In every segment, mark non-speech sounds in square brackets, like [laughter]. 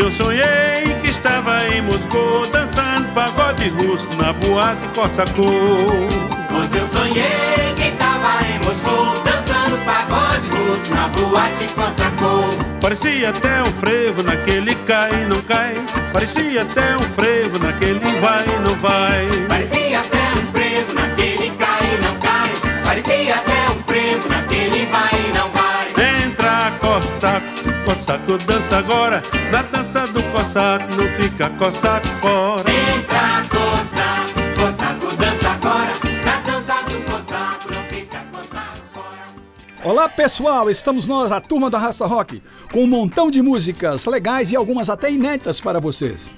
Eu sonhei que estava em Moscou dançando pagode russo na boate Cossacô. Ontem eu sonhei que estava em Moscou dançando pagode russo na boate Cossacô. Parecia até um frevo naquele cai e não cai. Parecia até um frevo naquele vai e não vai. Parecia até cossaco dança agora. Na dança do cossaco não fica cossaco fora. Entra, cossaco, cossaco dança agora. Na dança do cossaco não fica cossaco fora. Olá pessoal, estamos nós, a turma da Rasta Rock, com um montão de músicas legais e algumas até inéditas para vocês.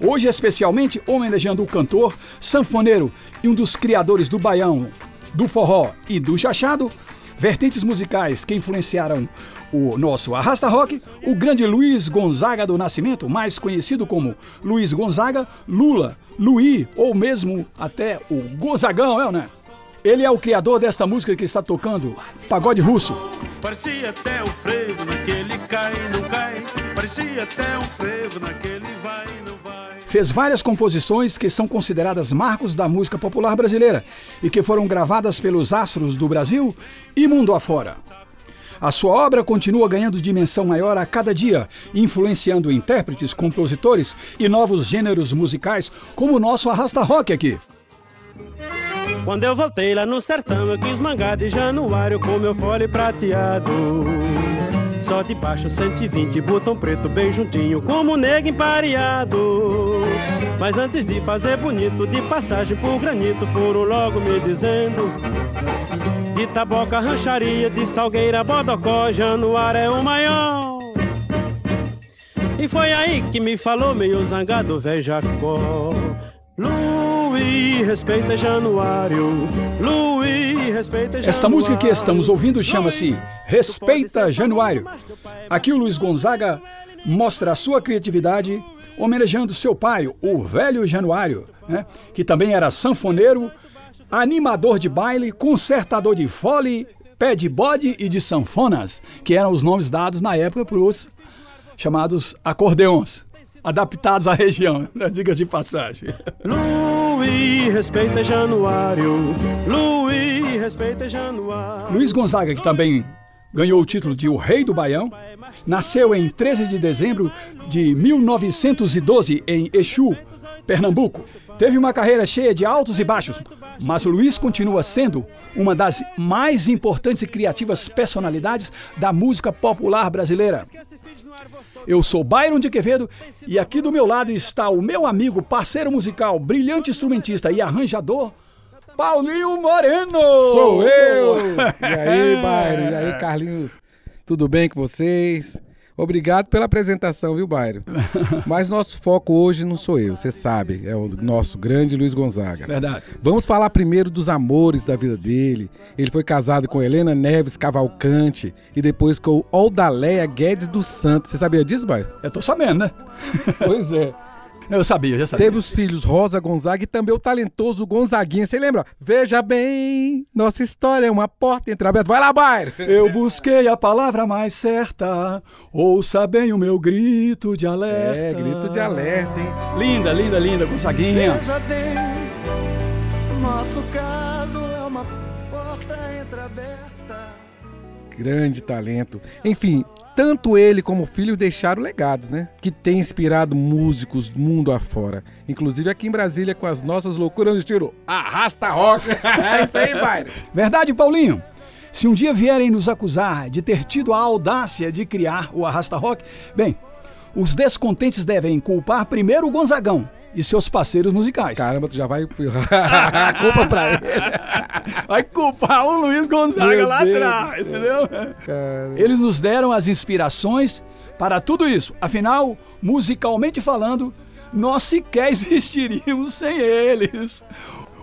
Hoje, especialmente, homenageando o cantor, sanfoneiro e um dos criadores do baião, do forró e do chachado, vertentes musicais que influenciaram o nosso Arrasta Rock, o grande Luiz Gonzaga do Nascimento, mais conhecido como Luiz Gonzaga, Lula, Luí ou mesmo até o Gonzagão, é, né? Ele é o criador desta música que está tocando, Pagode Russo. Parecia até um frevo naquele cai não cai. Parecia até um frevo naquele vai. Fez várias composições que são consideradas marcos da música popular brasileira e que foram gravadas pelos astros do Brasil e mundo afora. A sua obra continua ganhando dimensão maior a cada dia, influenciando intérpretes, compositores e novos gêneros musicais, como o nosso Arrasta Rock aqui. Quando eu voltei lá no sertão, eu quis mangar de januário com meu fole prateado. Só de baixo 120, botão preto bem juntinho, como negro empareado. Mas antes de fazer bonito, de passagem por granito, foram logo me dizendo. De taboca, rancharia, de salgueira, bodocó, januário é o maior. E foi aí que me falou meio zangado, velho Jacó. Luiz, respeita Januário. Luiz, respeita Januário. Esta música que estamos ouvindo chama-se Respeita Januário. Aqui o Luiz Gonzaga mostra a sua criatividade homenageando seu pai, o velho Januário, né? que também era sanfoneiro, animador de baile, consertador de fole, pé de bode e de sanfonas, que eram os nomes dados na época para os chamados acordeões, adaptados à região, [laughs] né? diga de passagem. Luiz, respeita Januário. Luiz, respeita Januário. Luiz Gonzaga, que também ganhou o título de O Rei do Baião, nasceu em 13 de dezembro de 1912 em Exu, Pernambuco. Teve uma carreira cheia de altos e baixos, mas Luiz continua sendo uma das mais importantes e criativas personalidades da música popular brasileira. Eu sou Byron de Quevedo e aqui do meu lado está o meu amigo, parceiro musical, brilhante instrumentista e arranjador, Paulinho Moreno! Sou eu! [laughs] E aí, Bairro? E aí, Carlinhos? Tudo bem com vocês? Obrigado pela apresentação, viu, Bairro? [laughs] Mas nosso foco hoje não sou eu, você sabe, é o nosso grande Luiz Gonzaga. Verdade. Vamos falar primeiro dos amores da vida dele. Ele foi casado com Helena Neves Cavalcante e depois com Aldaleia Guedes dos Santos. Você sabia disso, Bairro? Eu tô sabendo, né? Pois é. [laughs] Eu sabia, já sabia. Teve os filhos Rosa Gonzaga e também o talentoso Gonzaguinha. Você lembra? Veja bem, nossa história é uma porta entreaberta. Vai lá, Bairro! Eu busquei a palavra mais certa, ouça bem o meu grito de alerta. É, grito de alerta, hein? Linda, linda, linda, Gonzaguinha. Veja bem, nosso caso é uma porta entreaberta. Grande talento. Enfim, tanto ele como o filho deixaram legados, né? Que tem inspirado músicos mundo afora. Inclusive aqui em Brasília com as nossas loucuras no estilo Arrasta Rock. [laughs] é isso aí, pai. Verdade, Paulinho? Se um dia vierem nos acusar de ter tido a audácia de criar o Arrasta Rock, bem, os descontentes devem culpar primeiro o Gonzagão e seus parceiros musicais. Caramba, tu já vai a [laughs] [laughs] culpa pra ele. Vai culpar o Luiz Gonzaga Meu lá Deus atrás, entendeu? Cara. Eles nos deram as inspirações para tudo isso. Afinal, musicalmente falando, nós sequer [laughs] existiríamos sem eles.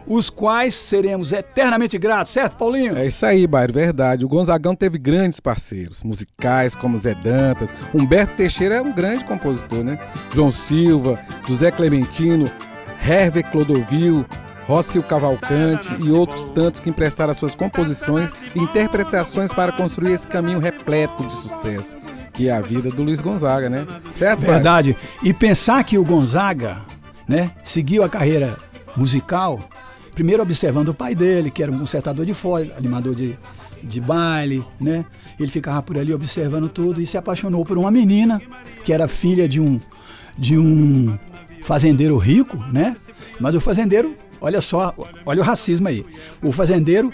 Os quais seremos eternamente gratos, certo, Paulinho? É isso aí, Bairro, verdade. O Gonzagão teve grandes parceiros musicais, como Zé Dantas. Humberto Teixeira é um grande compositor, né? João Silva, José Clementino, Hervé Clodovil, Rócio Cavalcante e outros tantos que emprestaram suas composições e interpretações para construir esse caminho repleto de sucesso. que é a vida do Luiz Gonzaga, né? Certo? Verdade. E pensar que o Gonzaga, né, seguiu a carreira musical, primeiro observando o pai dele, que era um consertador de folha, animador de, de baile, né? Ele ficava por ali observando tudo e se apaixonou por uma menina que era filha de um de um fazendeiro rico, né? Mas o fazendeiro, olha só, olha o racismo aí. O fazendeiro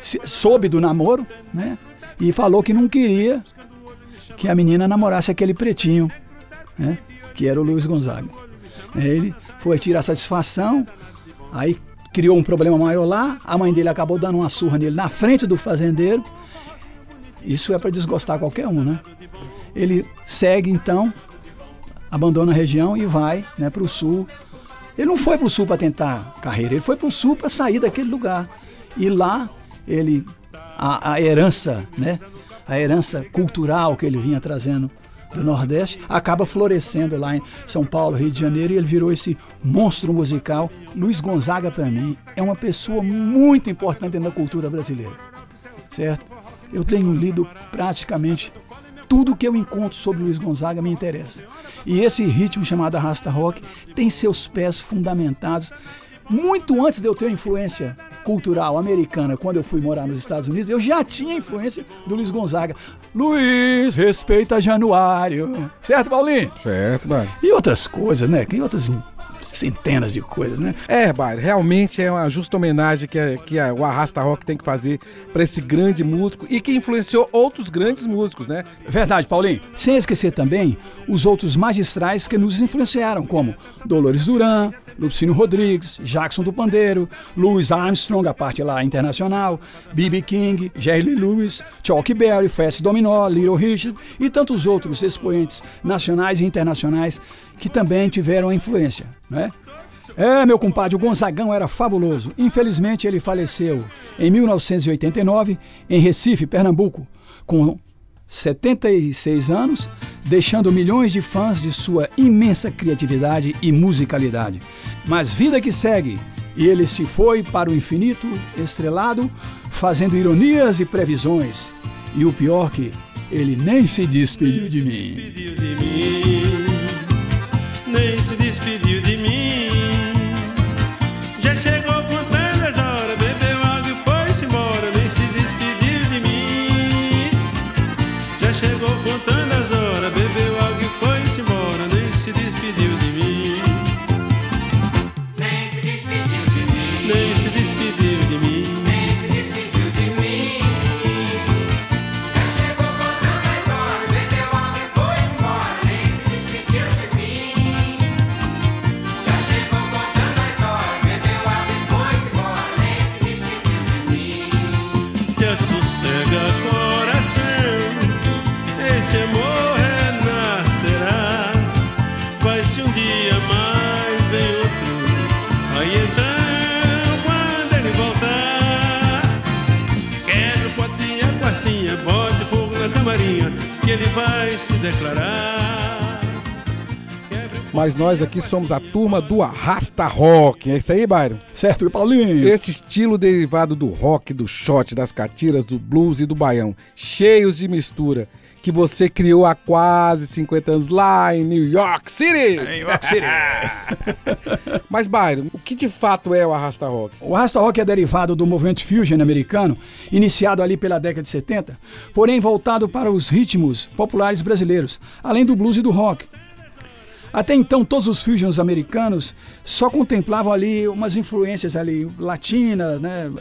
soube do namoro, né? E falou que não queria que a menina namorasse aquele pretinho, né? Que era o Luiz Gonzaga. Ele foi tirar satisfação, aí criou um problema maior lá, a mãe dele acabou dando uma surra nele na frente do fazendeiro. Isso é para desgostar qualquer um, né? Ele segue então, abandona a região e vai né, para o sul. Ele não foi para o sul para tentar carreira, ele foi para o sul para sair daquele lugar. E lá ele a, a herança, né, a herança cultural que ele vinha trazendo do Nordeste acaba florescendo lá em São Paulo, Rio de Janeiro, e ele virou esse monstro musical. Luiz Gonzaga, para mim, é uma pessoa muito importante na cultura brasileira, certo? Eu tenho lido praticamente tudo que eu encontro sobre Luiz Gonzaga me interessa. E esse ritmo chamado Arrasta Rock tem seus pés fundamentados muito antes de eu ter influência cultural americana, quando eu fui morar nos Estados Unidos, eu já tinha influência do Luiz Gonzaga. Luiz, respeita Januário. Certo, Paulinho? Certo, Bairro. E outras coisas, né? Tem outras centenas de coisas, né? É, Bairro, realmente é uma justa homenagem que, a- que a- o Arrasta Rock tem que fazer para esse grande músico e que influenciou outros grandes músicos, né? Verdade, Paulinho. Sem esquecer também os outros magistrais que nos influenciaram, como Dolores Duran, Lupicínio Rodrigues, Jackson do Pandeiro, Louis Armstrong, a parte lá internacional, B.B. King, Jerry Lewis, Chuck Berry, Fats Dominó, Little Richard e tantos outros expoentes nacionais e internacionais que também tiveram influência, né? É, meu compadre, o Gonzagão era fabuloso. Infelizmente, ele faleceu em 1989, em Recife, Pernambuco, com 76 anos, deixando milhões de fãs de sua imensa criatividade e musicalidade. Mas vida que segue, e ele se foi para o infinito estrelado, fazendo ironias e previsões. E o pior que ele nem se despediu de mim. Nem se despediu de que ele vai se declarar. Mas nós aqui somos a turma do Arrasta Rock. É isso aí, Bairro? Certo, Paulinho? Esse estilo derivado do rock, do shot, das catiras, do blues e do baião, cheios de mistura, que você criou há quase 50 anos lá em New York City. New York City. [laughs] Mas, Byron, o que de fato é o Arrasta Rock? O Rasta Rock é derivado do movimento fusion americano, iniciado ali pela década de 70, porém voltado para os ritmos populares brasileiros, além do blues e do rock. Até então, todos os fusions americanos só contemplavam ali umas influências ali latinas, né?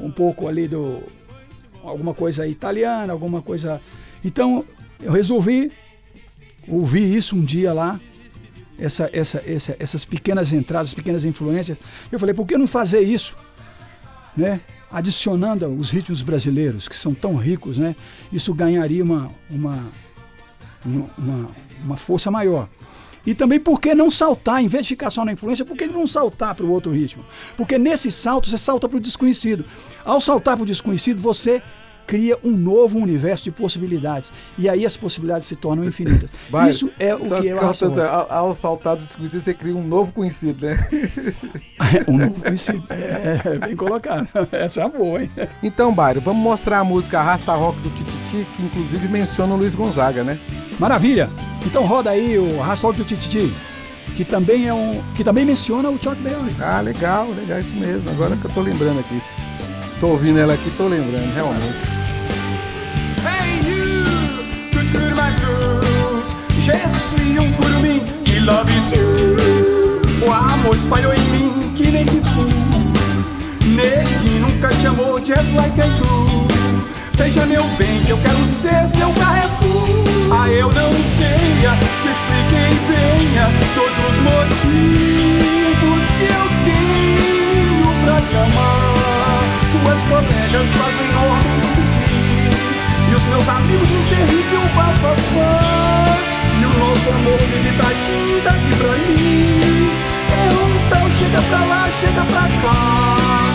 Um pouco ali do alguma coisa italiana, alguma coisa. Então, eu resolvi ouvir isso um dia lá, essa, essa, essa, essas pequenas entradas, pequenas influências. Eu falei, por que não fazer isso? Né? Adicionando os ritmos brasileiros, que são tão ricos, né? isso ganharia uma, uma, uma, uma força maior. E também por que não saltar, em vez de ficar só na influência, por que não saltar para o outro ritmo? Porque nesse salto você salta para o desconhecido. Ao saltar para o desconhecido, você cria um novo universo de possibilidades. E aí as possibilidades se tornam infinitas. [laughs] Byron, Isso é o que eu acho. ao, ao saltar do desconhecido, você cria um novo conhecido, né? [laughs] um novo conhecido. É, bem colocado. [laughs] Essa é boa, hein? Então, Byron, vamos mostrar a música Arrasta Rock do Tititi que inclusive menciona o Luiz Gonzaga, né? Maravilha! Então roda aí o Arrasta Rock do Tititi, que também é um. que também menciona o Chuck Berry. Ah, legal, legal, isso mesmo. Agora que eu tô lembrando aqui. Tô ouvindo ela aqui, tô lembrando, realmente. Je suis um curumim que loves you. O amor espalhou em mim que nem pipu. Negue nunca te amou just like I do. Seja meu bem, que eu quero ser seu Carrefour. Ah, eu não sei, ah, te expliquei bem ah, todos os motivos que eu tenho pra te amar. Suas colegas fazem ordem de titi. E os meus amigos um terrível bafafá O nosso amor vive tadinho daqui pra mim. Então chega pra lá, chega pra cá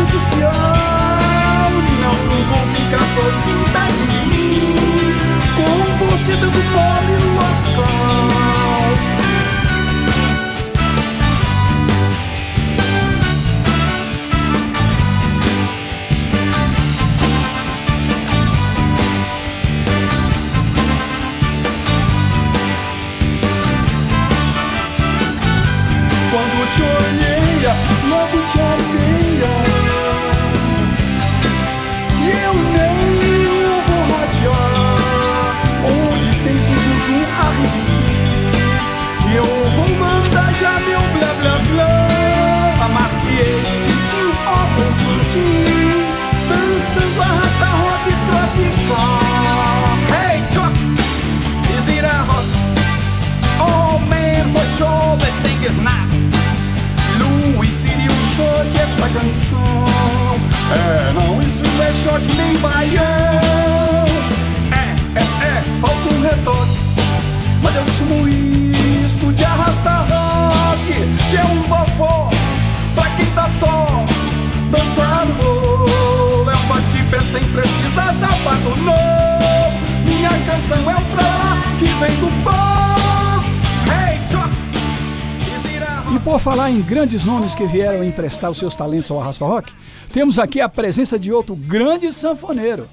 judicial Não vou ficar sozinho, tadinho de mim Com você dando mole no local É, não, isso é short nem baião. É, é, é, falta um retoque Mas eu chamo isto de arrasta rock Que é um bofó pra quem tá só Dançando É um bate-pé sem precisar sapato novo. Minha canção é um pra lá que vem do povo Hey, a E por falar em grandes nomes que vieram emprestar os seus talentos ao Arrasta Rock, temos aqui a presença de outro grande sanfoneiro.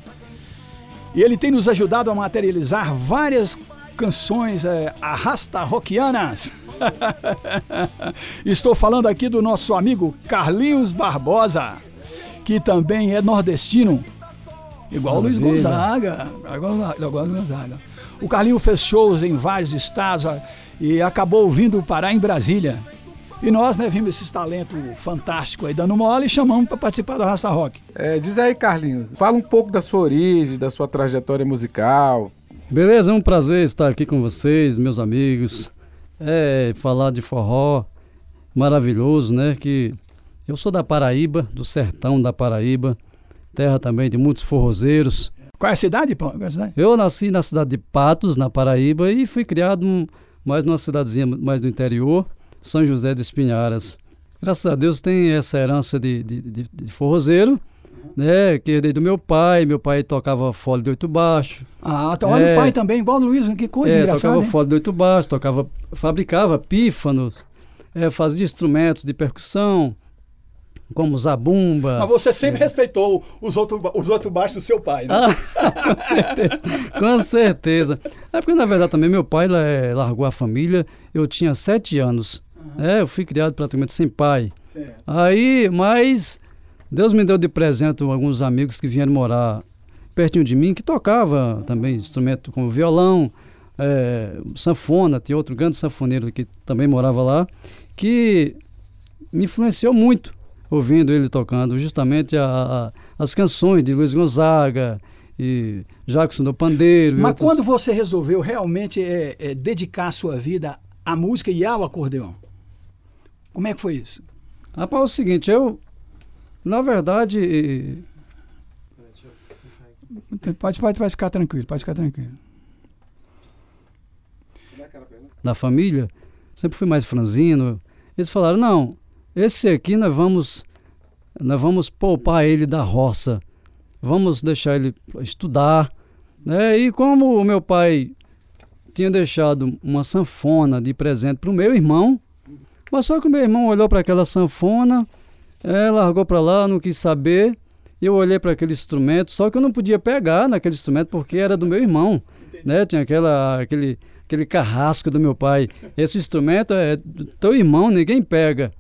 E ele tem nos ajudado a materializar várias canções é, arrasta rockianas. [laughs] Estou falando aqui do nosso amigo Carlinhos Barbosa, que também é nordestino, igual Luiz. Gonzaga. Igual, Luiz Gonzaga. O Carlinho fez shows em vários estados e acabou vindo parar em Brasília. E nós, né, vimos esses talentos fantásticos aí dando mole e chamamos para participar do Rasta Rock. É, diz aí, Carlinhos, fala um pouco da sua origem, da sua trajetória musical. Beleza, é um prazer estar aqui com vocês, meus amigos. É, falar de forró maravilhoso, né? Que eu sou da Paraíba, do sertão da Paraíba, terra também de muitos forrozeiros. Qual é a cidade? Qual é a cidade? Eu nasci na cidade de Patos, na Paraíba, e fui criado um- mais numa cidadezinha mais do interior, São José de Espinharas. Graças a Deus tem essa herança de, de, de- de forrozeiro, né? Que herdei do meu pai. Meu pai tocava fole de oito baixo. Ah, então olha É. o pai também, igual o Luiz, que coisa É, engraçada. tocava hein? fole de oito baixo, tocava, fabricava pífanos, é, fazia instrumentos de percussão, como zabumba. Mas você sempre respeitou os outros os outros baixos do seu pai, né? Ah, [laughs] com certeza, com certeza. É porque, na verdade, também meu pai eh, largou a família, eu tinha sete anos. É, eu fui criado praticamente sem pai. Certo. Aí, mas Deus me deu de presente alguns amigos que vieram morar pertinho de mim, que tocava também instrumento como violão, eh, sanfona, tinha outro grande sanfoneiro que também morava lá, que me influenciou muito ouvindo ele tocando justamente a- a- as canções de Luiz Gonzaga e Jackson do Pandeiro. Mas quando você resolveu realmente é, é, dedicar a sua vida à música e ao acordeão? Como é que foi isso? Rapaz, é o seguinte, eu, na verdade, Pode, pode, pode ficar tranquilo, pode ficar tranquilo. na família, sempre fui mais franzino. Eles falaram: não, esse aqui nós vamos, nós vamos poupar ele da roça, vamos deixar ele estudar. Né? E como o meu pai tinha deixado uma sanfona de presente para o meu irmão, mas só que o meu irmão olhou para aquela sanfona, é, largou para lá, não quis saber. Eu olhei para aquele instrumento, só que eu não podia pegar naquele instrumento porque era do meu irmão, né? Tinha aquela, aquele, aquele carrasco do meu pai. Esse instrumento é do teu irmão, ninguém pega.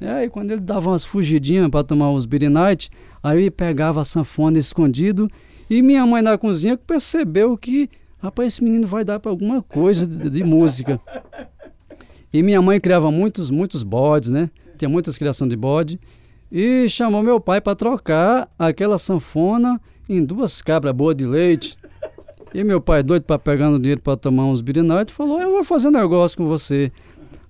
E aí quando ele dava umas fugidinhas para tomar os night, aí ele pegava a sanfona escondido e minha mãe na cozinha percebeu que, rapaz, esse menino vai dar para alguma coisa de, de música. E minha mãe criava muitos, muitos bodes, né? Tinha muitas criações de bode. E chamou meu pai para trocar aquela sanfona em duas cabras boas de leite. E meu pai, doido para pegar no dinheiro para tomar uns birinotes, falou: Eu vou fazer um negócio com você.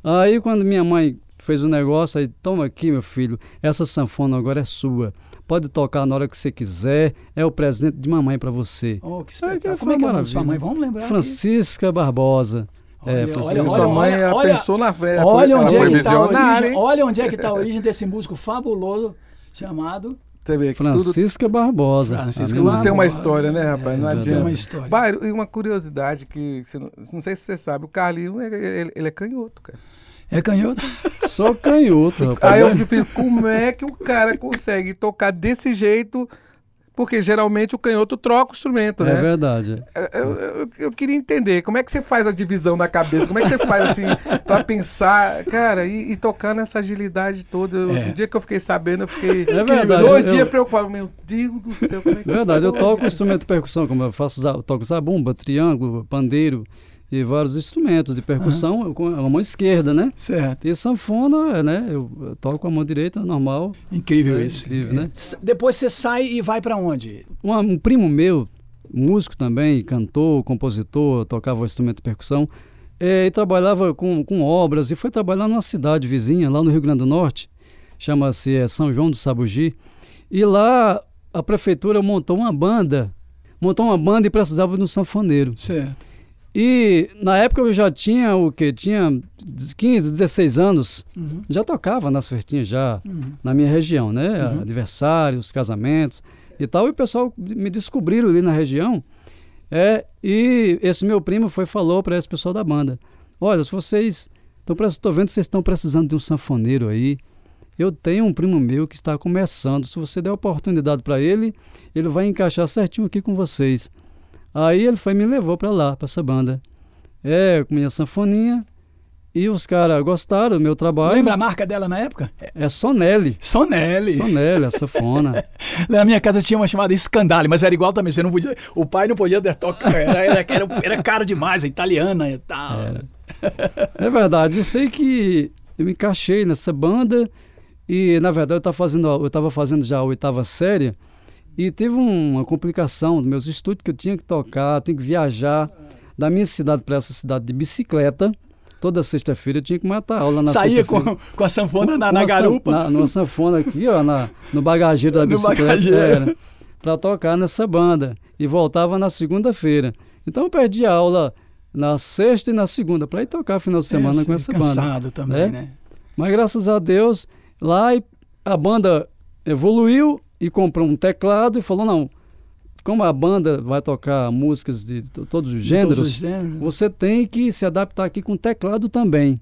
Aí, quando minha mãe fez o negócio, aí, toma aqui, meu filho, essa sanfona agora é sua. Pode tocar na hora que você quiser, é o presente de mamãe para você. Oh, que Aí, espetáculo. Como é que é sua mãe? Vamos lembrar. aqui. Francisca Barbosa. É, Olha, Francisca olha, Sua olha, mãe ela olha, pensou na frente. Olha ela onde, é que tá origem, olha onde é que está a [laughs] origem desse músico fabuloso chamado vê que tudo, Francisca Barbosa. Francisca A minha tudo tem uma Barbosa. história, né, rapaz? Não É, tudo tem adianta. uma história. Bairro, e uma curiosidade que, você não, não sei se você sabe, o Carlinho, ele, ele- ele é canhoto, cara. É canhoto? [laughs] Sou canhoto, rapaz. Aí eu fico, como é que o cara consegue tocar desse jeito? Porque geralmente o canhoto troca o instrumento, É né? verdade. Eu, eu- eu queria entender, como é que você faz a divisão da cabeça? Como é que você faz assim, [laughs] pra pensar, cara, e, e tocar nessa agilidade toda? Eu- É. O dia que eu fiquei sabendo, eu fiquei É verdade, dois eu- dias preocupado. Meu Deus do céu, como é que Verdade, eu toco instrumento de percussão, como eu faço, toco zabumba, triângulo, pandeiro e vários instrumentos de percussão com a mão esquerda, né? Certo. E sanfona, né? Eu, toco com a mão direita, normal. Incrível É isso. incrível, né? Depois você sai e vai pra onde? Um, um primo meu, músico também, cantor, compositor, tocava o instrumento de percussão, eh, e trabalhava com, com obras, e foi trabalhar numa cidade vizinha, lá no Rio Grande do Norte, chama-se eh, São João do Sabugi, e lá a prefeitura montou uma banda, montou uma banda e precisava de um sanfoneiro. Certo. E na época eu já tinha o quê? Tinha 15, 16 anos, Uhum. já tocava nas festinhas já na minha região, né? Aniversários, casamentos e tal. E o pessoal me descobriram ali na região. É, e esse meu primo foi falou para esse pessoal da banda: Olha, se vocês estou vendo que vocês estão precisando de um sanfoneiro aí. Eu tenho um primo meu que está começando. Se você der oportunidade para ele, ele vai encaixar certinho aqui com vocês. Aí ele foi me levou para lá, para essa banda. É, com minha sanfoninha. E os caras gostaram do meu trabalho. Lembra a marca dela na época? É É Sonelli. Sonelli. Sonelli, a sanfona. [laughs] Na minha casa tinha uma chamada Scandale, mas era igual também. Você não podia, o pai não podia tocar. Era, era, era, era caro demais, a italiana e tal. É verdade, eu sei que eu me encaixei nessa banda e, na verdade, eu estava fazendo, eu fazendo já a oitava série e teve uma complicação dos meus estudos que eu tinha que tocar, tinha que viajar da minha cidade para essa cidade de bicicleta. Toda sexta-feira eu tinha que matar aula na Saía com, com a sanfona na, na garupa. Na, numa sanfona aqui, ó, na, no bagageiro da [laughs] No bicicleta. Era, pra tocar nessa banda. E voltava na segunda-feira. Então eu perdi a aula na sexta e na segunda, para ir tocar final de semana É, com essa banda. cansado também, né? né? Mas graças a Deus, lá a banda evoluiu e comprou um teclado e falou: não, como a banda vai tocar músicas de to- todos os De gêneros, todos os gêneros. você tem que se adaptar aqui com teclado também.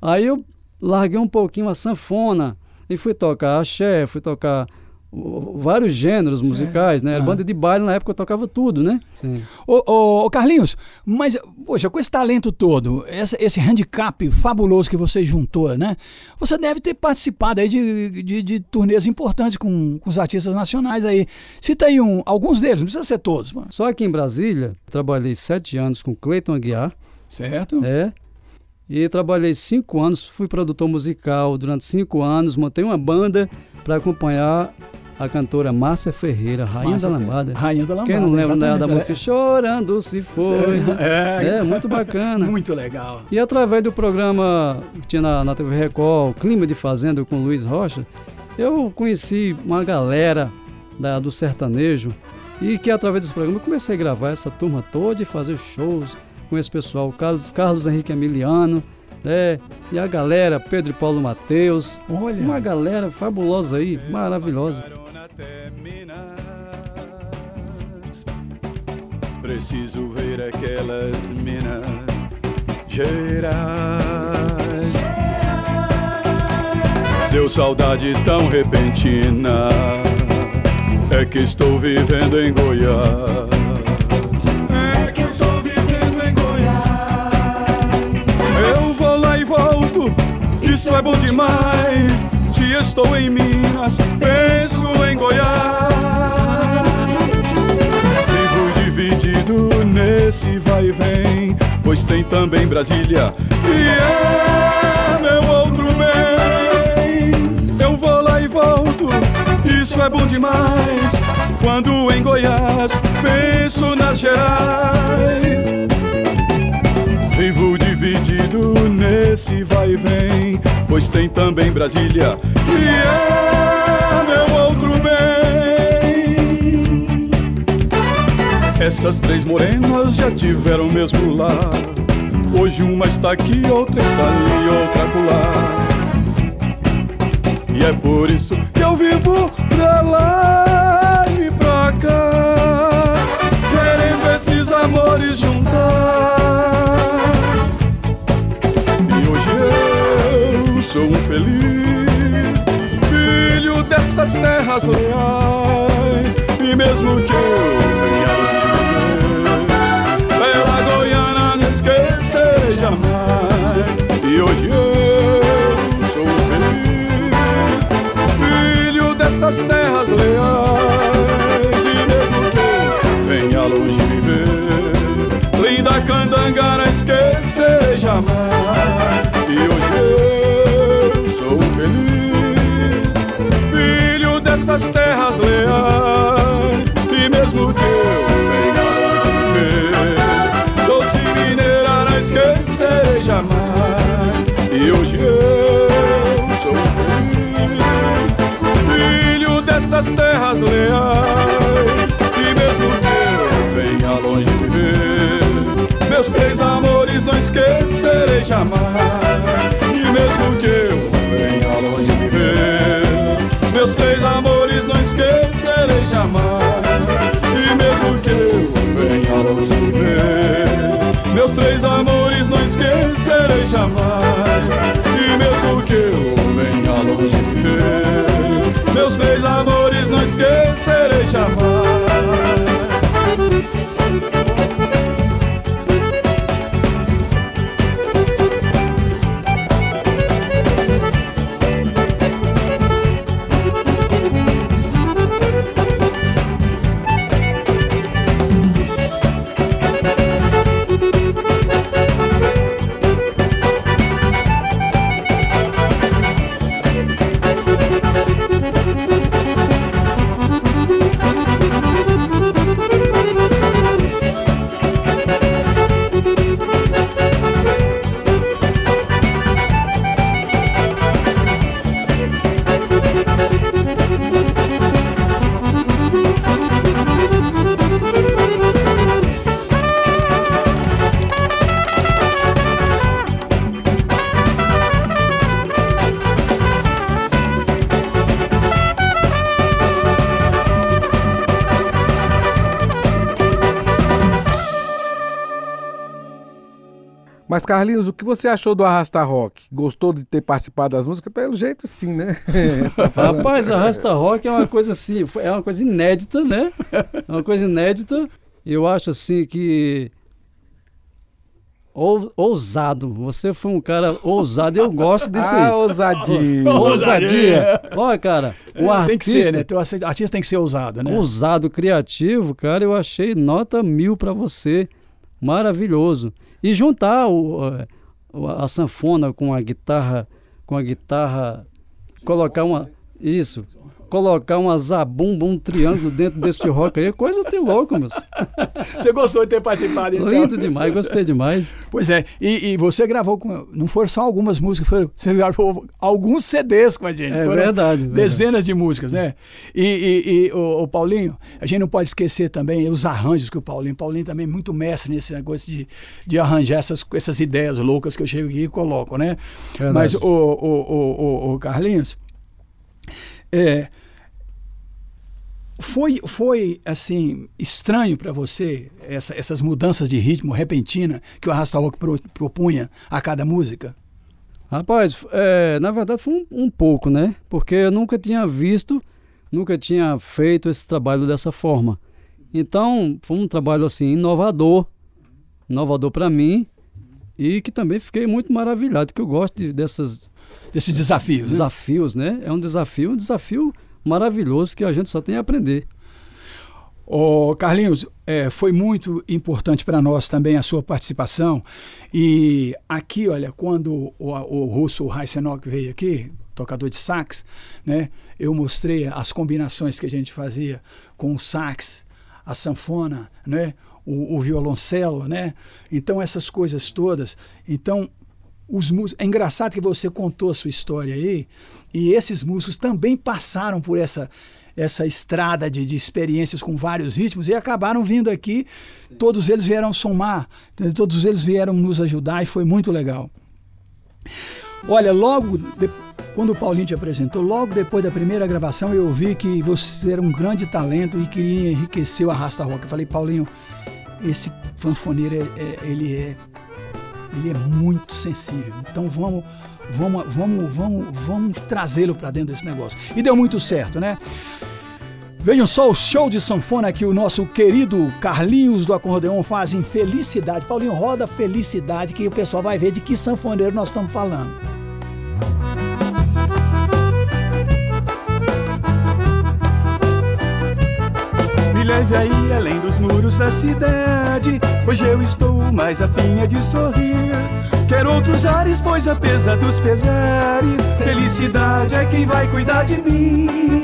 Aí eu larguei um pouquinho a sanfona e fui tocar axé, fui tocar vários gêneros musicais, né? Era Ah. banda de baile, na época eu tocava tudo, né? Sim. Ô, ô, ô, Carlinhos, mas, poxa, com esse talento todo, essa- esse handicap fabuloso que você juntou, né? Você deve ter participado aí de, de, de turnês importantes com, com os artistas nacionais aí. Cita aí um, alguns deles, não precisa ser todos. mano. Só aqui em Brasília, trabalhei sete anos com Cleiton Aguiar, Certo? É. E trabalhei cinco anos, fui produtor musical durante cinco anos, montei uma banda para acompanhar a cantora Márcia Ferreira, Rainha Márcia da. Lambada. Rainha da Lambada. Quem não lembra dela da música Chorando se foi? É, É, muito bacana. [laughs] muito legal. E através do programa que tinha na, na TV Record, Clima de Fazenda com Luiz Rocha, eu conheci uma galera da- do sertanejo E que através desse programa eu comecei a gravar essa turma toda e fazer shows com esse pessoal, Carlos, Carlos Henrique Emiliano, né? E a galera, Pedro e Paulo Mateus. Olha. Uma galera fabulosa aí, maravilhosa. Levaram até Minas. Preciso ver aquelas minas Gerais. Deu saudade tão repentina. É que estou vivendo em Goiás. É que eu estou vivendo isso é bom demais. Se estou em Minas, penso em Goiás. Vivo dividido nesse vai e vem, pois tem também Brasília, que é meu outro bem. Eu vou lá e volto, isso é bom demais. Quando em Goiás, penso nas Gerais. Dividido nesse vai e vem, pois tem também Brasília, que é meu outro bem. Essas três morenas já tiveram mesmo lá. Hoje uma está aqui, outra está ali, outra acolá. E é por isso que eu vivo pra lá e pra cá, querendo esses amores juntar. Sou um feliz filho dessas terras leais. E mesmo que eu venha viver pela Goiânia, não esquecerei jamais. E hoje eu sou um feliz filho dessas terras leais. E mesmo que eu venha longe viver, linda candangara, esquecerei jamais. E hoje dessas terras leais. E mesmo que eu venha viver, doce mineira, não esquecerei jamais. E hoje eu sou feliz filho dessas terras leais. E mesmo que eu venha longe viver, meus três amores não esquecerei jamais. E mesmo que esquecerei Mas, Carlinhos, o que você achou do Arrasta Rock? Gostou de ter participado das músicas? Pelo jeito, sim, né? Tá. [laughs] Rapaz, a Rasta Rock é uma coisa assim, é uma coisa inédita, né? É uma coisa inédita. Eu acho assim que. ou- Ousado. Você foi um cara ousado. Eu gosto [laughs] disso Ah, aí. [laughs] ousadia. Ousadia. Olha, cara, o É, tem que ser, artista, né? Teu artista artista tem que ser ousado, né? ousado, criativo, cara, eu achei nota mil pra você. Maravilhoso. E juntar o, a, a sanfona com a guitarra, com a guitarra, colocar uma. Isso. Colocar uma zabumba, um triângulo dentro deste rock aí, é coisa de louco, moço. Você gostou de ter participado, então? Lindo demais, gostei demais. Pois é, e, e você gravou com. Não foram só algumas músicas, foram, você gravou alguns CDs com a gente. É verdade, verdade. Dezenas de músicas, né? E, e, e o, o Paulinho, a gente não pode esquecer também os arranjos que o Paulinho. Paulinho também é muito mestre nesse negócio de, de arranjar essas, essas ideias loucas que eu chego aqui e coloco, né? Verdade. Mas o, o, o, o, o Carlinhos. É, foi, foi assim estranho para você essa- essas mudanças de ritmo repentina que o Arrasta Rock pro- propunha a cada música? Rapaz, é, na verdade foi um, um pouco, né? Porque eu nunca tinha visto, nunca tinha feito esse trabalho dessa forma. Então, foi um trabalho assim inovador, inovador para mim e que também fiquei muito maravilhado, que eu gosto de, desses Desses desafios. né? desafios, né? É um desafio, um desafio maravilhoso que a gente só tem a aprender. Ô, Carlinhos, é, foi muito importante para nós também a sua participação. E aqui, olha, quando o, o russo Heisenok veio aqui, tocador de sax, né, eu mostrei as combinações que a gente fazia com o sax, a sanfona, né, o, o violoncelo, né? Então essas coisas todas. Então os músicos, é engraçado que você contou a sua história aí, e esses músicos também passaram por essa essa estrada de, de experiências com vários ritmos e acabaram vindo aqui. Todos eles vieram somar, todos eles vieram nos ajudar e foi muito legal. Olha, logo de- quando o Paulinho te apresentou, logo depois da primeira gravação, eu vi que você era um grande talento e queria enriquecer o Arrasta Rock. Eu falei, Paulinho, esse fanfoneiro, é, é- ele é ele é muito sensível. Então vamos, vamos, vamos, vamos, vamos trazê-lo para dentro desse negócio. E deu muito certo, né? Vejam só o show de sanfona que o nosso querido Carlinhos do Acordeon faz em Felicidade. Paulinho, roda Felicidade que o pessoal vai ver de que sanfoneiro nós estamos falando. Leve aí além dos muros da cidade. Hoje eu estou mais afim é de sorrir. Quero outros ares, pois apesar dos pesares, felicidade é quem vai cuidar de mim.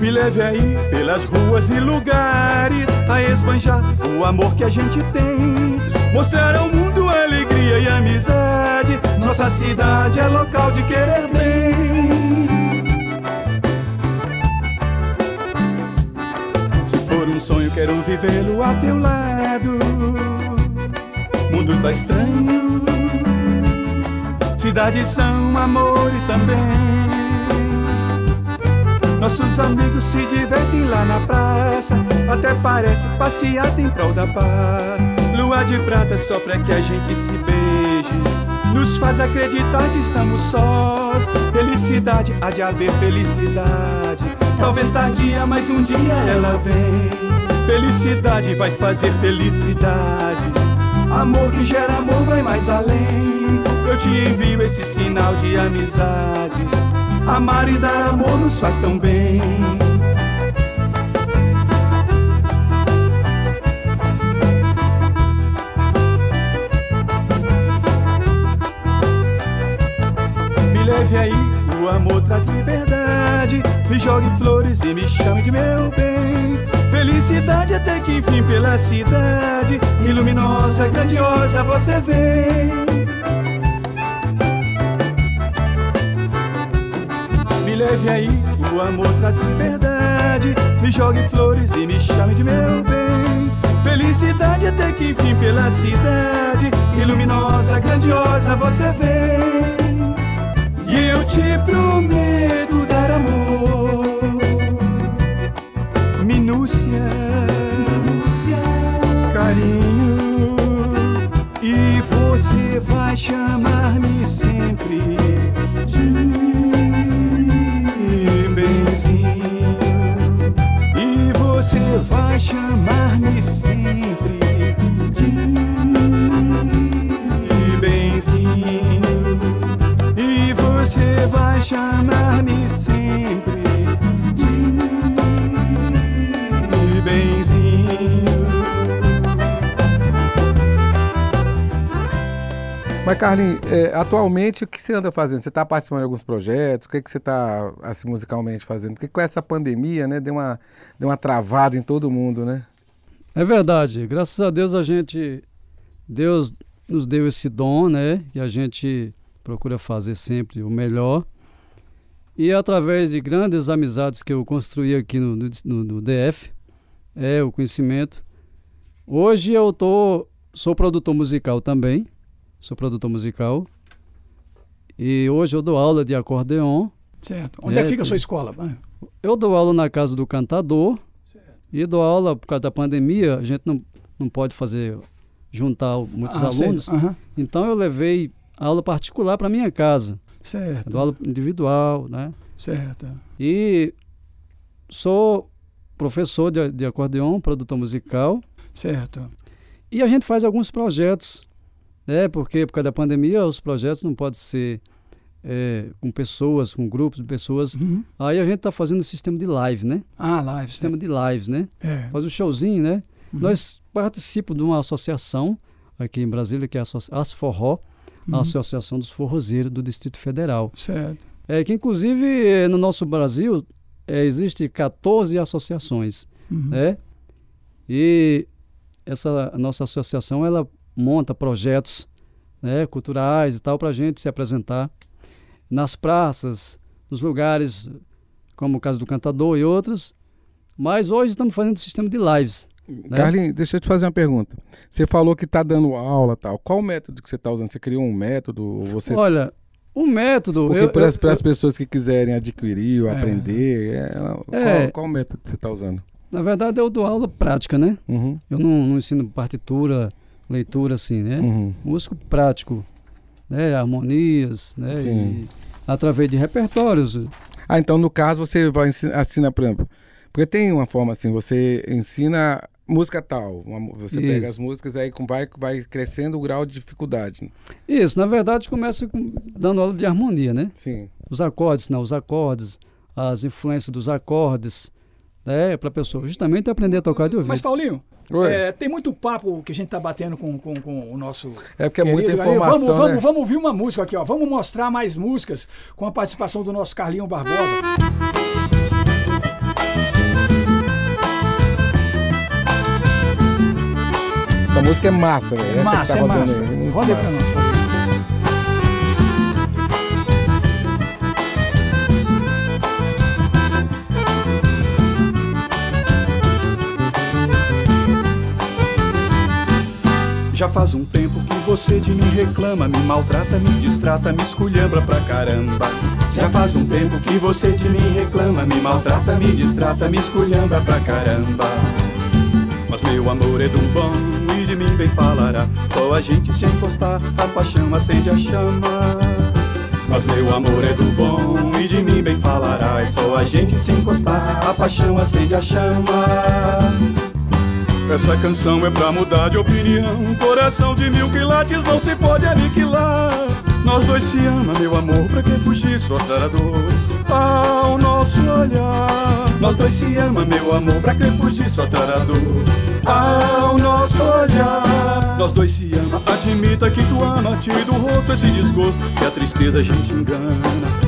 Me leve aí pelas ruas e lugares a esbanjar o amor que a gente tem. Mostrar ao mundo alegria e amizade. Nossa cidade é local de querer bem. Um sonho, quero vivê-lo a teu lado. Mundo tá estranho. Cidades são amores também. Nossos amigos se divertem lá na praça. Até parece passear em prol da paz. Lua de prata só pra que a gente se beije. Nos faz acreditar que estamos sós. Felicidade, há de haver felicidade. Talvez tardia, mas um dia ela vem. Felicidade vai fazer felicidade. Amor que gera amor vai mais além. Eu te envio esse sinal de amizade. Amar e dar amor nos faz tão bem. Jogue flores e me chame de meu bem. Felicidade até que enfim pela cidade. E luminosa, grandiosa você vem. Me leve aí, o amor traz liberdade. Me jogue flores e me chame de meu bem. Felicidade até que enfim pela cidade. E luminosa, grandiosa você vem. E eu te prometo Minúcia, carinho. E você vai chamar-me sempre de benzinho. E você vai chamar-me sempre de benzinho. E você vai chamar-me Mas, Carlinhos, é, atualmente o que você anda fazendo? Você está participando de alguns projetos? O que, que você está, assim, musicalmente fazendo? Porque com essa pandemia, né, deu uma, deu uma travada em todo mundo, né? É verdade. Graças a Deus a gente. Deus nos deu esse dom, né? E a gente procura fazer sempre o melhor. E através de grandes amizades que eu construí aqui no, no, no DF, é o conhecimento. Hoje eu tô, sou produtor musical também, sou produtor musical. E hoje eu dou aula de acordeon. Certo. Onde é, que É, fica a sua escola? Eu dou aula na casa do cantador e dou aula por causa da pandemia. A gente não, não pode fazer juntar muitos ah, alunos. Aham. Então eu levei aula particular para minha casa. Certo. Dou aula individual, né? Certo. E sou professor de, de acordeon, produtor musical. Certo. E a gente faz alguns projetos, né? Porque por causa da pandemia os projetos não podem ser é, com pessoas, com grupos de pessoas. Uhum. Aí a gente está fazendo um sistema de live, né? Ah, live. Sistema de lives, né? É. Faz um showzinho, né? Uhum. Nós participamos de uma associação aqui em Brasília, que é a Asforró, Uhum. a Associação dos Forrozeiros do Distrito Federal. Certo. É que, inclusive, eh, no nosso Brasil, eh, existe 14 associações, Uhum. né? E essa nossa associação, ela monta projetos né, culturais e tal para a gente se apresentar nas praças, nos lugares, como o caso do Cantador e outros. Mas hoje estamos fazendo um sistema de lives. né? Carlinhos, deixa eu te fazer uma pergunta. Você falou que está dando aula tal. Qual o método que você está usando? Você criou um método? Ou você... Olha, o método... Porque para as eu- pessoas que quiserem adquirir ou É. aprender, é, É. Qual, qual o método que você está usando? Na verdade, eu dou aula prática, né? Uhum, Eu não, não ensino partitura, leitura assim, né? uhum. músico prático, né, harmonias, né, Sim. e através de repertórios. Ah, então no caso você vai ensinar, assina, por exemplo, porque tem uma forma assim, você ensina música tal, uma- você Isso. pega as músicas e aí com- vai, vai crescendo o grau de dificuldade. Isso, na verdade, começa com- dando aula de harmonia, né? Sim. Os acordes, não, os acordes, as influências dos acordes, né, para a pessoa justamente aprender a tocar de ouvido. Mas, Paulinho. É, tem muito papo que a gente tá batendo com, com, com o nosso. É porque é muita informação, Vamos, vamos, né? vamos ouvir uma música aqui, ó. Vamos mostrar mais músicas com a participação do nosso Carlinho Barbosa. Essa música é massa, velho. Essa que massa, tá é massa. aí, Roda aí pra nós, Já faz um tempo que você de mim reclama, me maltrata, me distrata, me esculhambra pra caramba. Já faz um tempo que você de mim reclama, me maltrata, me distrata, me esculhambra pra caramba. Mas meu amor é do bom e de mim bem falará. Só a gente se encostar, a paixão acende a chama. Mas meu amor é do bom e de mim bem falará. É só a gente se encostar, a paixão acende a chama. Essa canção é pra mudar de opinião. Coração de mil quilates não se pode aniquilar. Nós dois se ama, meu amor, pra que fugir sua cara dor? Ao nosso olhar. Nós dois se ama, meu amor, pra que fugir sua cara dor? Ao nosso olhar. Nós dois se ama, admita que tu ama, tira do rosto esse desgosto que a tristeza a gente engana.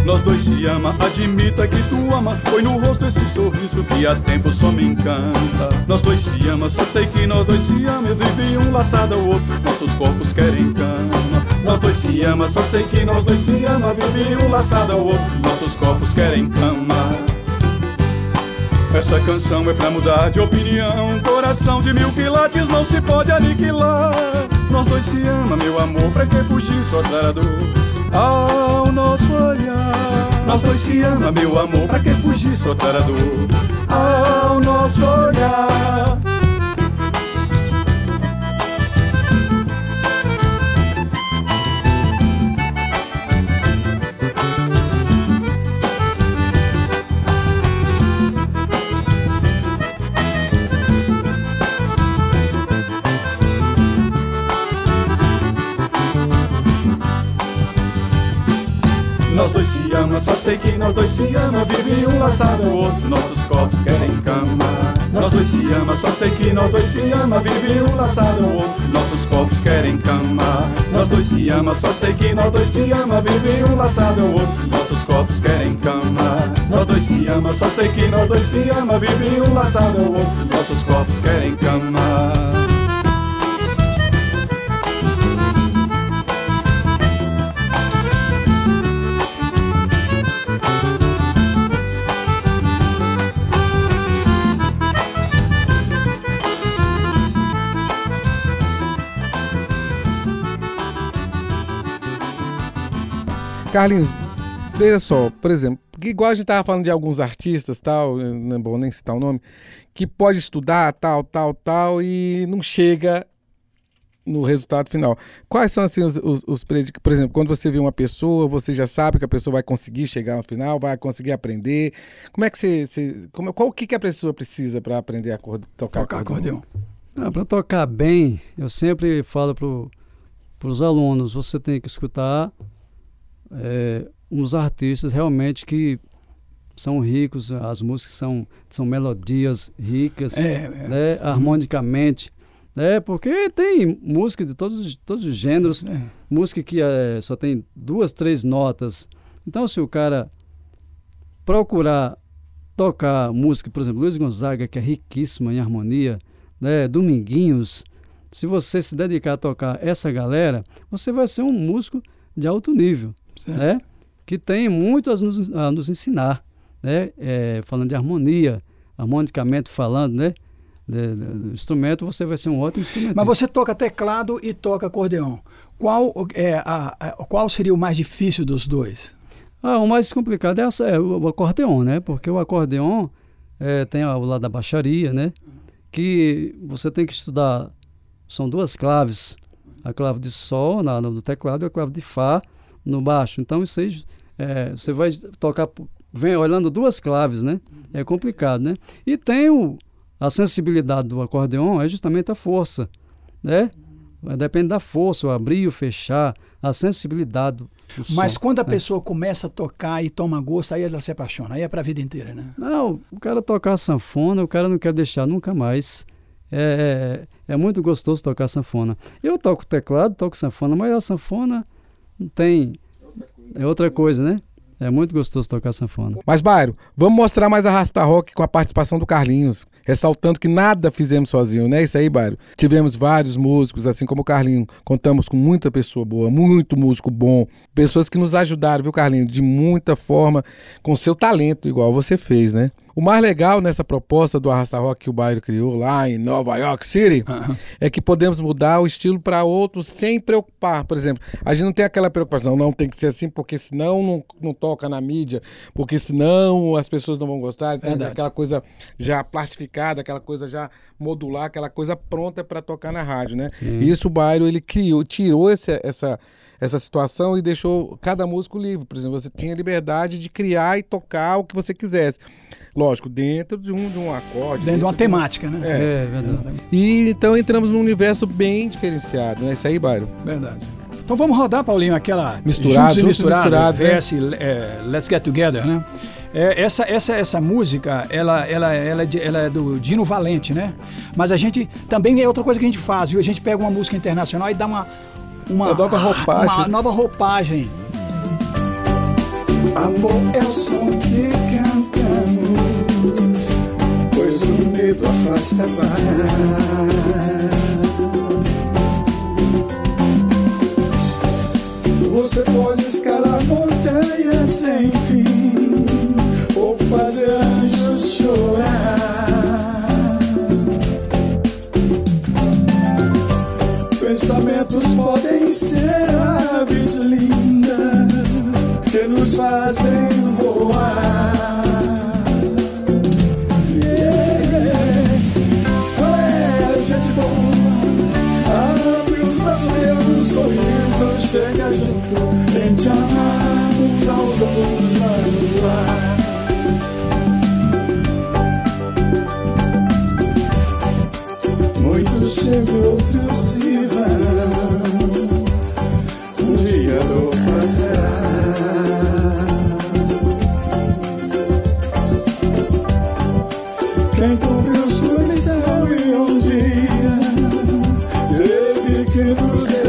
Nós dois se ama, admita que tu ama, põe no rosto esse sorriso que há tempo só me encanta. Nós dois se ama, só sei que nós dois se ama, vive um laçado ao outro, nossos corpos querem cama. Nós dois se ama, só sei que nós dois se ama, vive um laçado ao outro, nossos corpos querem cama. Essa canção é pra mudar de opinião. Coração de mil quilates não se pode aniquilar. Nós dois se ama, meu amor, pra que fugir só da dor? Ao nosso olhar. Nós dois se ama, meu amor, pra que fugir só da dor? Ao nosso olhar. Nós dois se ama, só sei que nós dois se ama, vive um laçado ao outro, nossos corpos querem cama. Nós dois se ama, só sei que nós dois se ama, vive um laçado ao outro. Nossos corpos querem cama. Nós dois se ama, só sei que nós dois se ama, vive um laçado ao outro. Nossos corpos querem cama. Nós dois se ama, só sei que nós dois se ama, vive um laçado ao outro. Nossos corpos querem cama. Carlinhos, veja só, por exemplo, igual a gente tava falando de alguns artistas, tal, não é bom nem citar o nome, que pode estudar, tal, tal, tal, e não chega no resultado final. Quais são, assim, os, os, os predic- Por exemplo, quando você vê uma pessoa, você já sabe que a pessoa vai conseguir chegar ao final, vai conseguir aprender. Como é que você... você como, qual o que, que a pessoa precisa para aprender a acorde- tocar, Tocar acordeão. Ah, para tocar bem, eu sempre falo para os alunos, você tem que escutar é, uns artistas realmente que são ricos, as músicas são, são melodias ricas, É, é. né, harmonicamente, né, porque tem música de todos, os- todos os gêneros, É. música que é, só tem duas, três notas. Então, se o cara procurar tocar música, por exemplo, Luiz Gonzaga, que é riquíssima em harmonia, né, Dominguinhos, se você se dedicar a tocar essa galera, você vai ser um músico de alto nível, Certo. né, que tem muito a nos, a nos ensinar, né, é, falando de harmonia, harmonicamente falando, né, de- de- do instrumento, você vai ser um ótimo instrumento. Mas você toca teclado e toca acordeão. Qual, é a, a- qual seria o mais difícil dos dois? Ah, o mais complicado é, é o, o acordeon, né? Porque o acordeon é, tem o lado da baixaria, né? Que você tem que estudar. São duas claves. A clave de sol na, no teclado e a clave de fá no baixo. Então, isso aí, é, você vai tocar vem olhando duas claves, né? É complicado, né? E tem o, a sensibilidade do acordeon é justamente a força, né? Depende da força, o abrir e o fechar, a sensibilidade do, do Mas som. quando a né? pessoa começa a tocar e toma gosto, aí ela se apaixona. Aí é pra vida inteira, né? Não, o cara tocar sanfona, o cara não quer deixar nunca mais. É, é, é muito gostoso tocar sanfona. Eu toco teclado, toco sanfona, mas a sanfona não tem. É outra coisa, né? É muito gostoso tocar sanfona. Mas, Bairo, vamos mostrar mais a Rasta Rock com a participação do Carlinhos. Ressaltando que nada fizemos sozinho, né? Isso aí, Bairo. Tivemos vários músicos, assim como o Carlinho. Contamos com muita pessoa boa, muito músico bom. Pessoas que nos ajudaram, viu, Carlinho? De muita forma, com seu talento, igual você fez, né? O mais legal nessa proposta do Arrasta Rock que o Bairo criou lá em Nova York City é que podemos mudar o estilo para outro sem preocupar. Por exemplo, a gente não tem aquela preocupação, não tem que ser assim, porque senão não, não toca na mídia, porque senão as pessoas não vão gostar. Tem Verdade. aquela coisa já plastificada, aquela coisa já modular, aquela coisa pronta para tocar na rádio, né? E isso o Bairro ele criou, tirou esse, essa essa situação e deixou cada músico livre. Por exemplo, você tinha liberdade de criar e tocar o que você quisesse. Lógico, dentro de um, de um acorde. Dentro de uma um- temática, né? É. É, verdade. E então entramos num universo bem diferenciado, né? Isso aí, Bairro. Verdade. Então vamos rodar, Paulinho, aquela Misturado, Juntos Misturados, Misturados, né? É, Let's Get Together, né? É, essa, essa, essa música, ela, ela, ela, é de- ela é do Dino Valente, né? Mas a gente também é outra coisa que a gente faz, viu? A gente pega uma música internacional e dá uma uma, Uma nova roupagem. Uma nova roupagem. Amor é o som que cantamos, pois o medo afasta a paz. Você pode escalar montanhas sem fim, ou fazer anjos chorar. Pensamentos podem ser aves lindas que nos fazem voar. Yeah. É, gente boa, abre os braços, meu sorriso, chega junto, tente amar uns aos outros no ar. Muitos chegam, outros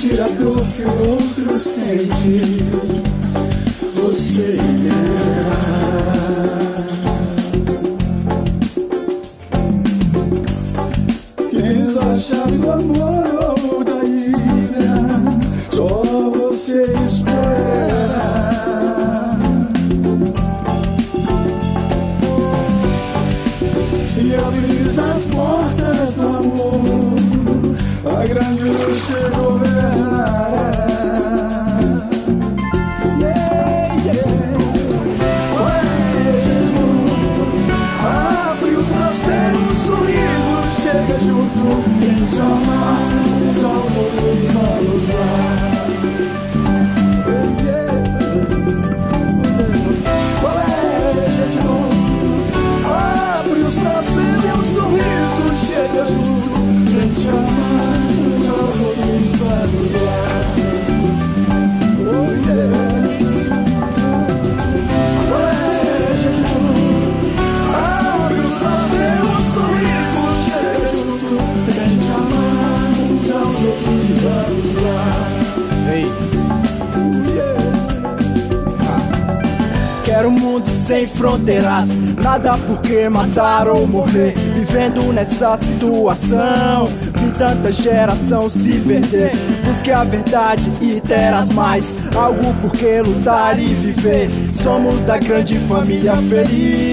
sentir a que o outro sente, por que matar ou morrer. Vivendo nessa situação, vi tanta geração se perder. Busque a verdade e terás mais algo por que lutar e viver. Somos da grande família feliz.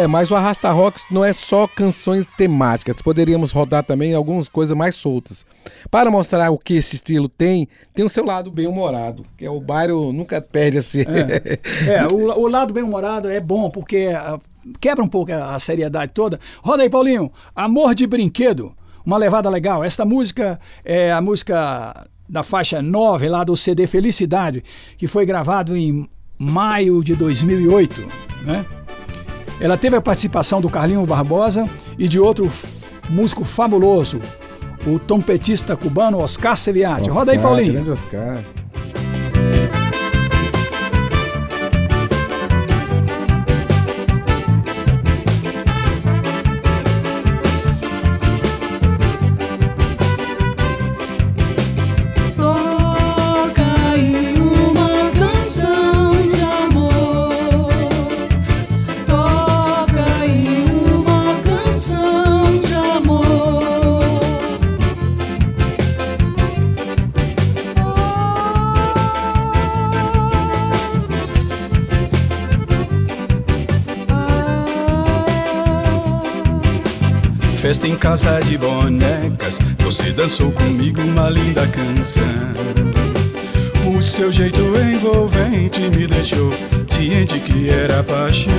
É, mas o Arrasta Rocks não é só canções temáticas. Poderíamos rodar também algumas coisas mais soltas. Para mostrar o que esse estilo tem, tem o seu lado bem humorado. Que é o bairro nunca perde assim. É, o, o lado bem-humorado é bom, porque ah, quebra um pouco a, a seriedade toda. Roda aí, Paulinho. Amor de Brinquedo. Uma levada legal. Esta música é a música da faixa 9 lá do CD Felicidade, que foi gravado em maio de 2008, né? Ela teve a participação do Carlinho Barbosa e de outro músico fabuloso, o trompetista cubano Oscar Celiati. Roda aí, Paulinho. Grande Oscar. Festa em casa de bonecas, você dançou comigo uma linda canção. O seu jeito envolvente me deixou ciente que era paixão.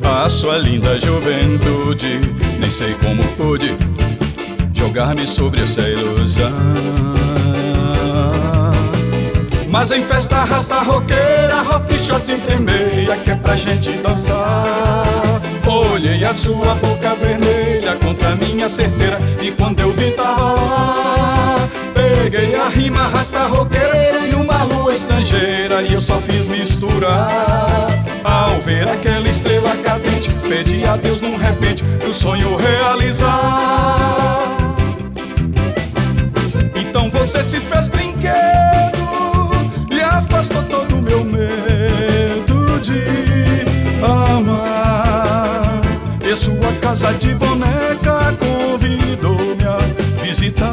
na sua linda juventude. Nem sei como pude jogar-me sobre essa ilusão. Mas em festa rasta roqueira, rock shot tem meia que é pra gente dançar. Olhei a sua boca vermelha contra a minha certeira e quando eu vi tava. Peguei a rima rasta roqueira e uma lua estrangeira e eu só fiz misturar. Ao ver aquela estrela cadente, pedi a Deus num repente o sonho realizar. Então você se fez brinquedo e afastou todo o meu medo de sua casa de boneca convidou-me a visitar.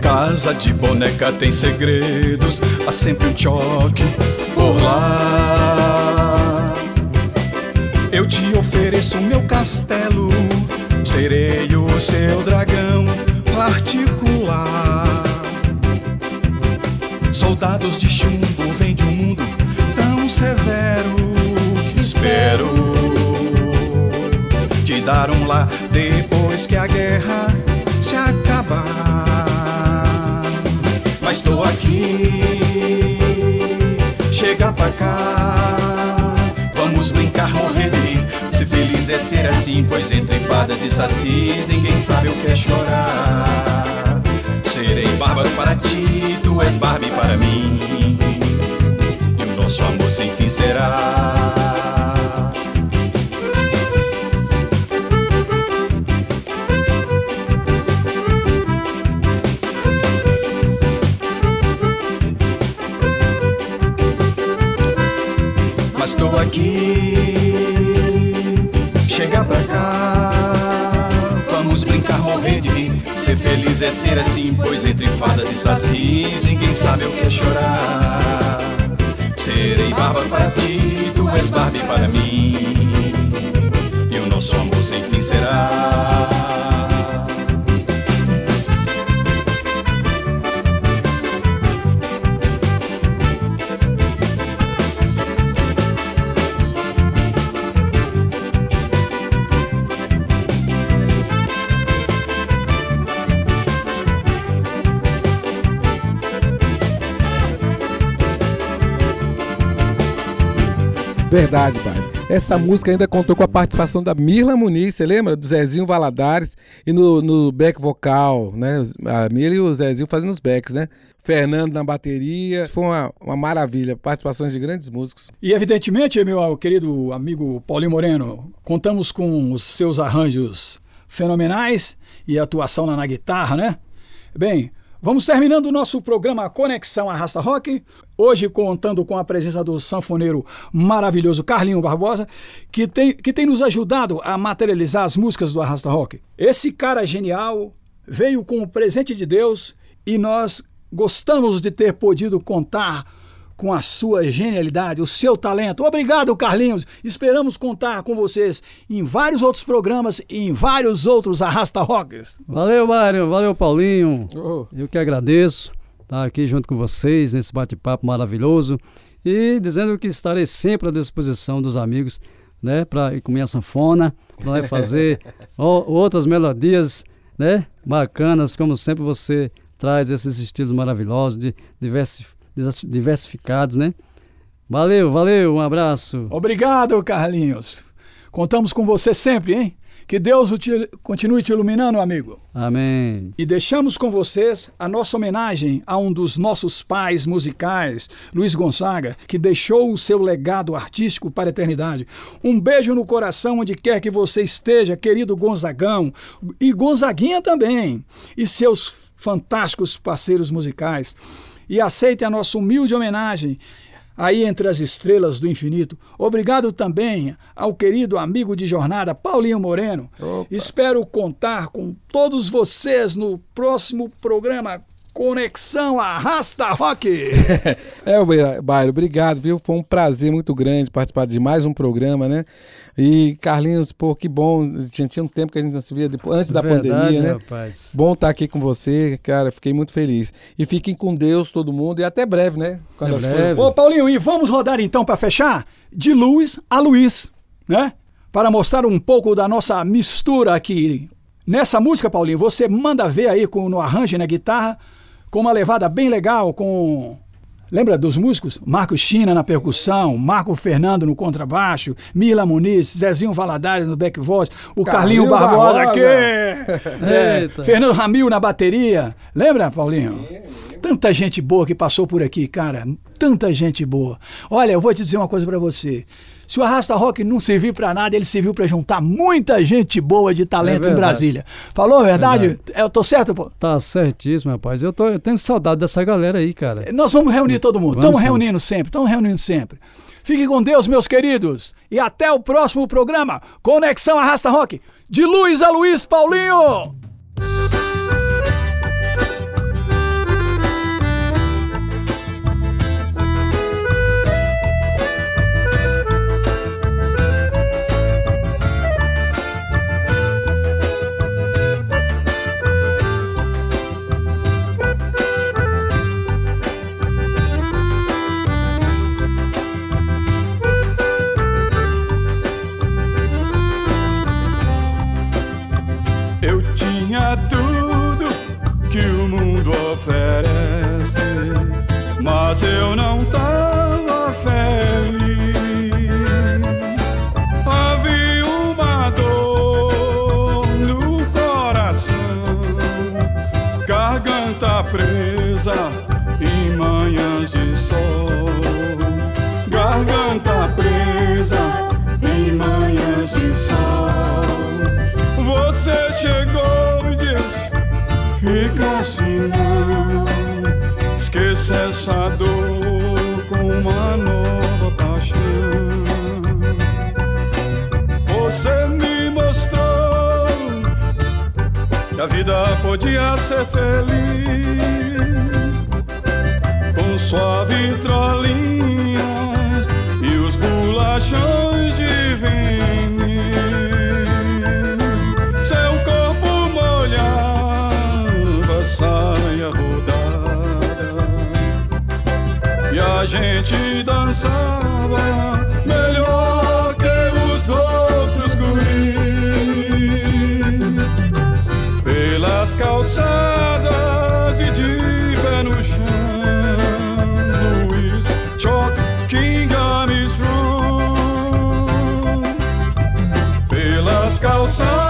Casa de boneca tem segredos, há sempre um choque por lá. Eu te ofereço meu castelo, serei o seu dragão particular. Soldados de chumbo vêm de um mundo tão severo espero te dar um lá depois que a guerra se acabar. Mas estou aqui, chega pra cá. Vamos brincar, morrer de rir. Se feliz é ser assim, pois entre fadas e sacis ninguém sabe o que é chorar. Serei bárbaro para ti, tu és Barbie para mim. E o nosso amor sem fim será. Chega pra cá. Vamos brincar, morrer de rir. Ser feliz é ser assim, pois entre fadas e sacis ninguém sabe o que é chorar. Serei bárbaro para ti, tu és Barbie para mim. E o nosso amor sem fim será. Verdade, pai. Essa música ainda contou com a participação da Mirla Muniz, você lembra? Do Zezinho Valadares e no, no back vocal, né? A Mirla e o Zezinho fazendo os backs, né? Fernando na bateria. Foi uma, uma maravilha. Participações de grandes músicos. E evidentemente, meu querido amigo Paulinho Moreno, contamos com os seus arranjos fenomenais e atuação na, na guitarra, né? Bem, vamos terminando o nosso programa Conexão Arrasta Rock. Hoje contando com a presença do sanfoneiro maravilhoso Carlinho Barbosa, que tem, que tem nos ajudado a materializar as músicas do Arrasta Rock. Esse cara genial veio com o presente de Deus e nós gostamos de ter podido contar com a sua genialidade, o seu talento. Obrigado, Carlinhos. Esperamos contar com vocês em vários outros programas e em vários outros Arrasta Rocks. Valeu, Mário. Valeu, Paulinho. Oh. Eu que agradeço estar aqui junto com vocês nesse bate-papo maravilhoso e dizendo que estarei sempre à disposição dos amigos, né, para ir comer a sanfona, para fazer [laughs] outras melodias, né, bacanas, como sempre você traz esses estilos maravilhosos, de diversi- divers- diversificados, né? Valeu, valeu, um abraço. Obrigado, Carlinhos. Contamos com você sempre, hein? Que Deus te- continue te iluminando, amigo. Amém. E deixamos com vocês a nossa homenagem a um dos nossos pais musicais, Luiz Gonzaga, que deixou o seu legado artístico para a eternidade. Um beijo no coração onde quer que você esteja, querido Gonzagão, e Gonzaguinha também, e seus fantásticos parceiros musicais. E aceite a nossa humilde homenagem aí entre as estrelas do infinito. Obrigado também ao querido amigo de jornada Paulinho Moreno. Espero contar com todos vocês no próximo programa Conexão Arrasta Rock. [laughs] É, Ba- Bairo, obrigado, viu? Foi um prazer muito grande participar de mais um programa, né? E Carlinhos, pô, que bom. Tinha, tinha um tempo que a gente não se via depois, antes da Verdade, pandemia, né? rapaz. Bom estar aqui com você, cara. Fiquei muito feliz. E fiquem com Deus, todo mundo. E até breve, né? Quando as breve. Ô, Paulinho, e vamos rodar então para fechar? De Luiz a Luiz, né? Para mostrar um pouco da nossa mistura aqui. Nessa música, Paulinho, você manda ver aí com, no arranjo e na guitarra, com uma levada bem legal, com. Lembra dos músicos? Marco China na percussão, Marco Fernando no contrabaixo, Mila Muniz, Zezinho Valadares no back voice, o Carlinho, Carlinho Barbosa, Barbosa. aqui, [laughs] é. Fernando Ramil na bateria. Lembra, Paulinho? Tanta gente boa que passou por aqui, cara. Tanta gente boa. Olha, eu vou te dizer uma coisa pra você. Se o Arrasta Rock não serviu pra nada, ele serviu pra juntar muita gente boa de talento em verdade. Brasília. Falou a verdade? Eu tô certo, pô? Tá certíssimo, rapaz. Eu, tô, eu tenho saudade dessa galera aí, cara. Nós vamos reunir todo mundo. Estamos reunindo sempre, estamos reunindo sempre. Fiquem com Deus, meus queridos. E até o próximo programa. Conexão Arrasta Rock. De Luiz a Luiz Paulinho. Chegou e disse: Fica assim não. Esqueça essa dor com uma nova paixão. Você me mostrou que a vida podia ser feliz com suave trolinhas e os bolachões de a gente dançava melhor que os outros guris pelas calçadas e de pé no chão. Luiz Choc King Amis Room pelas calçadas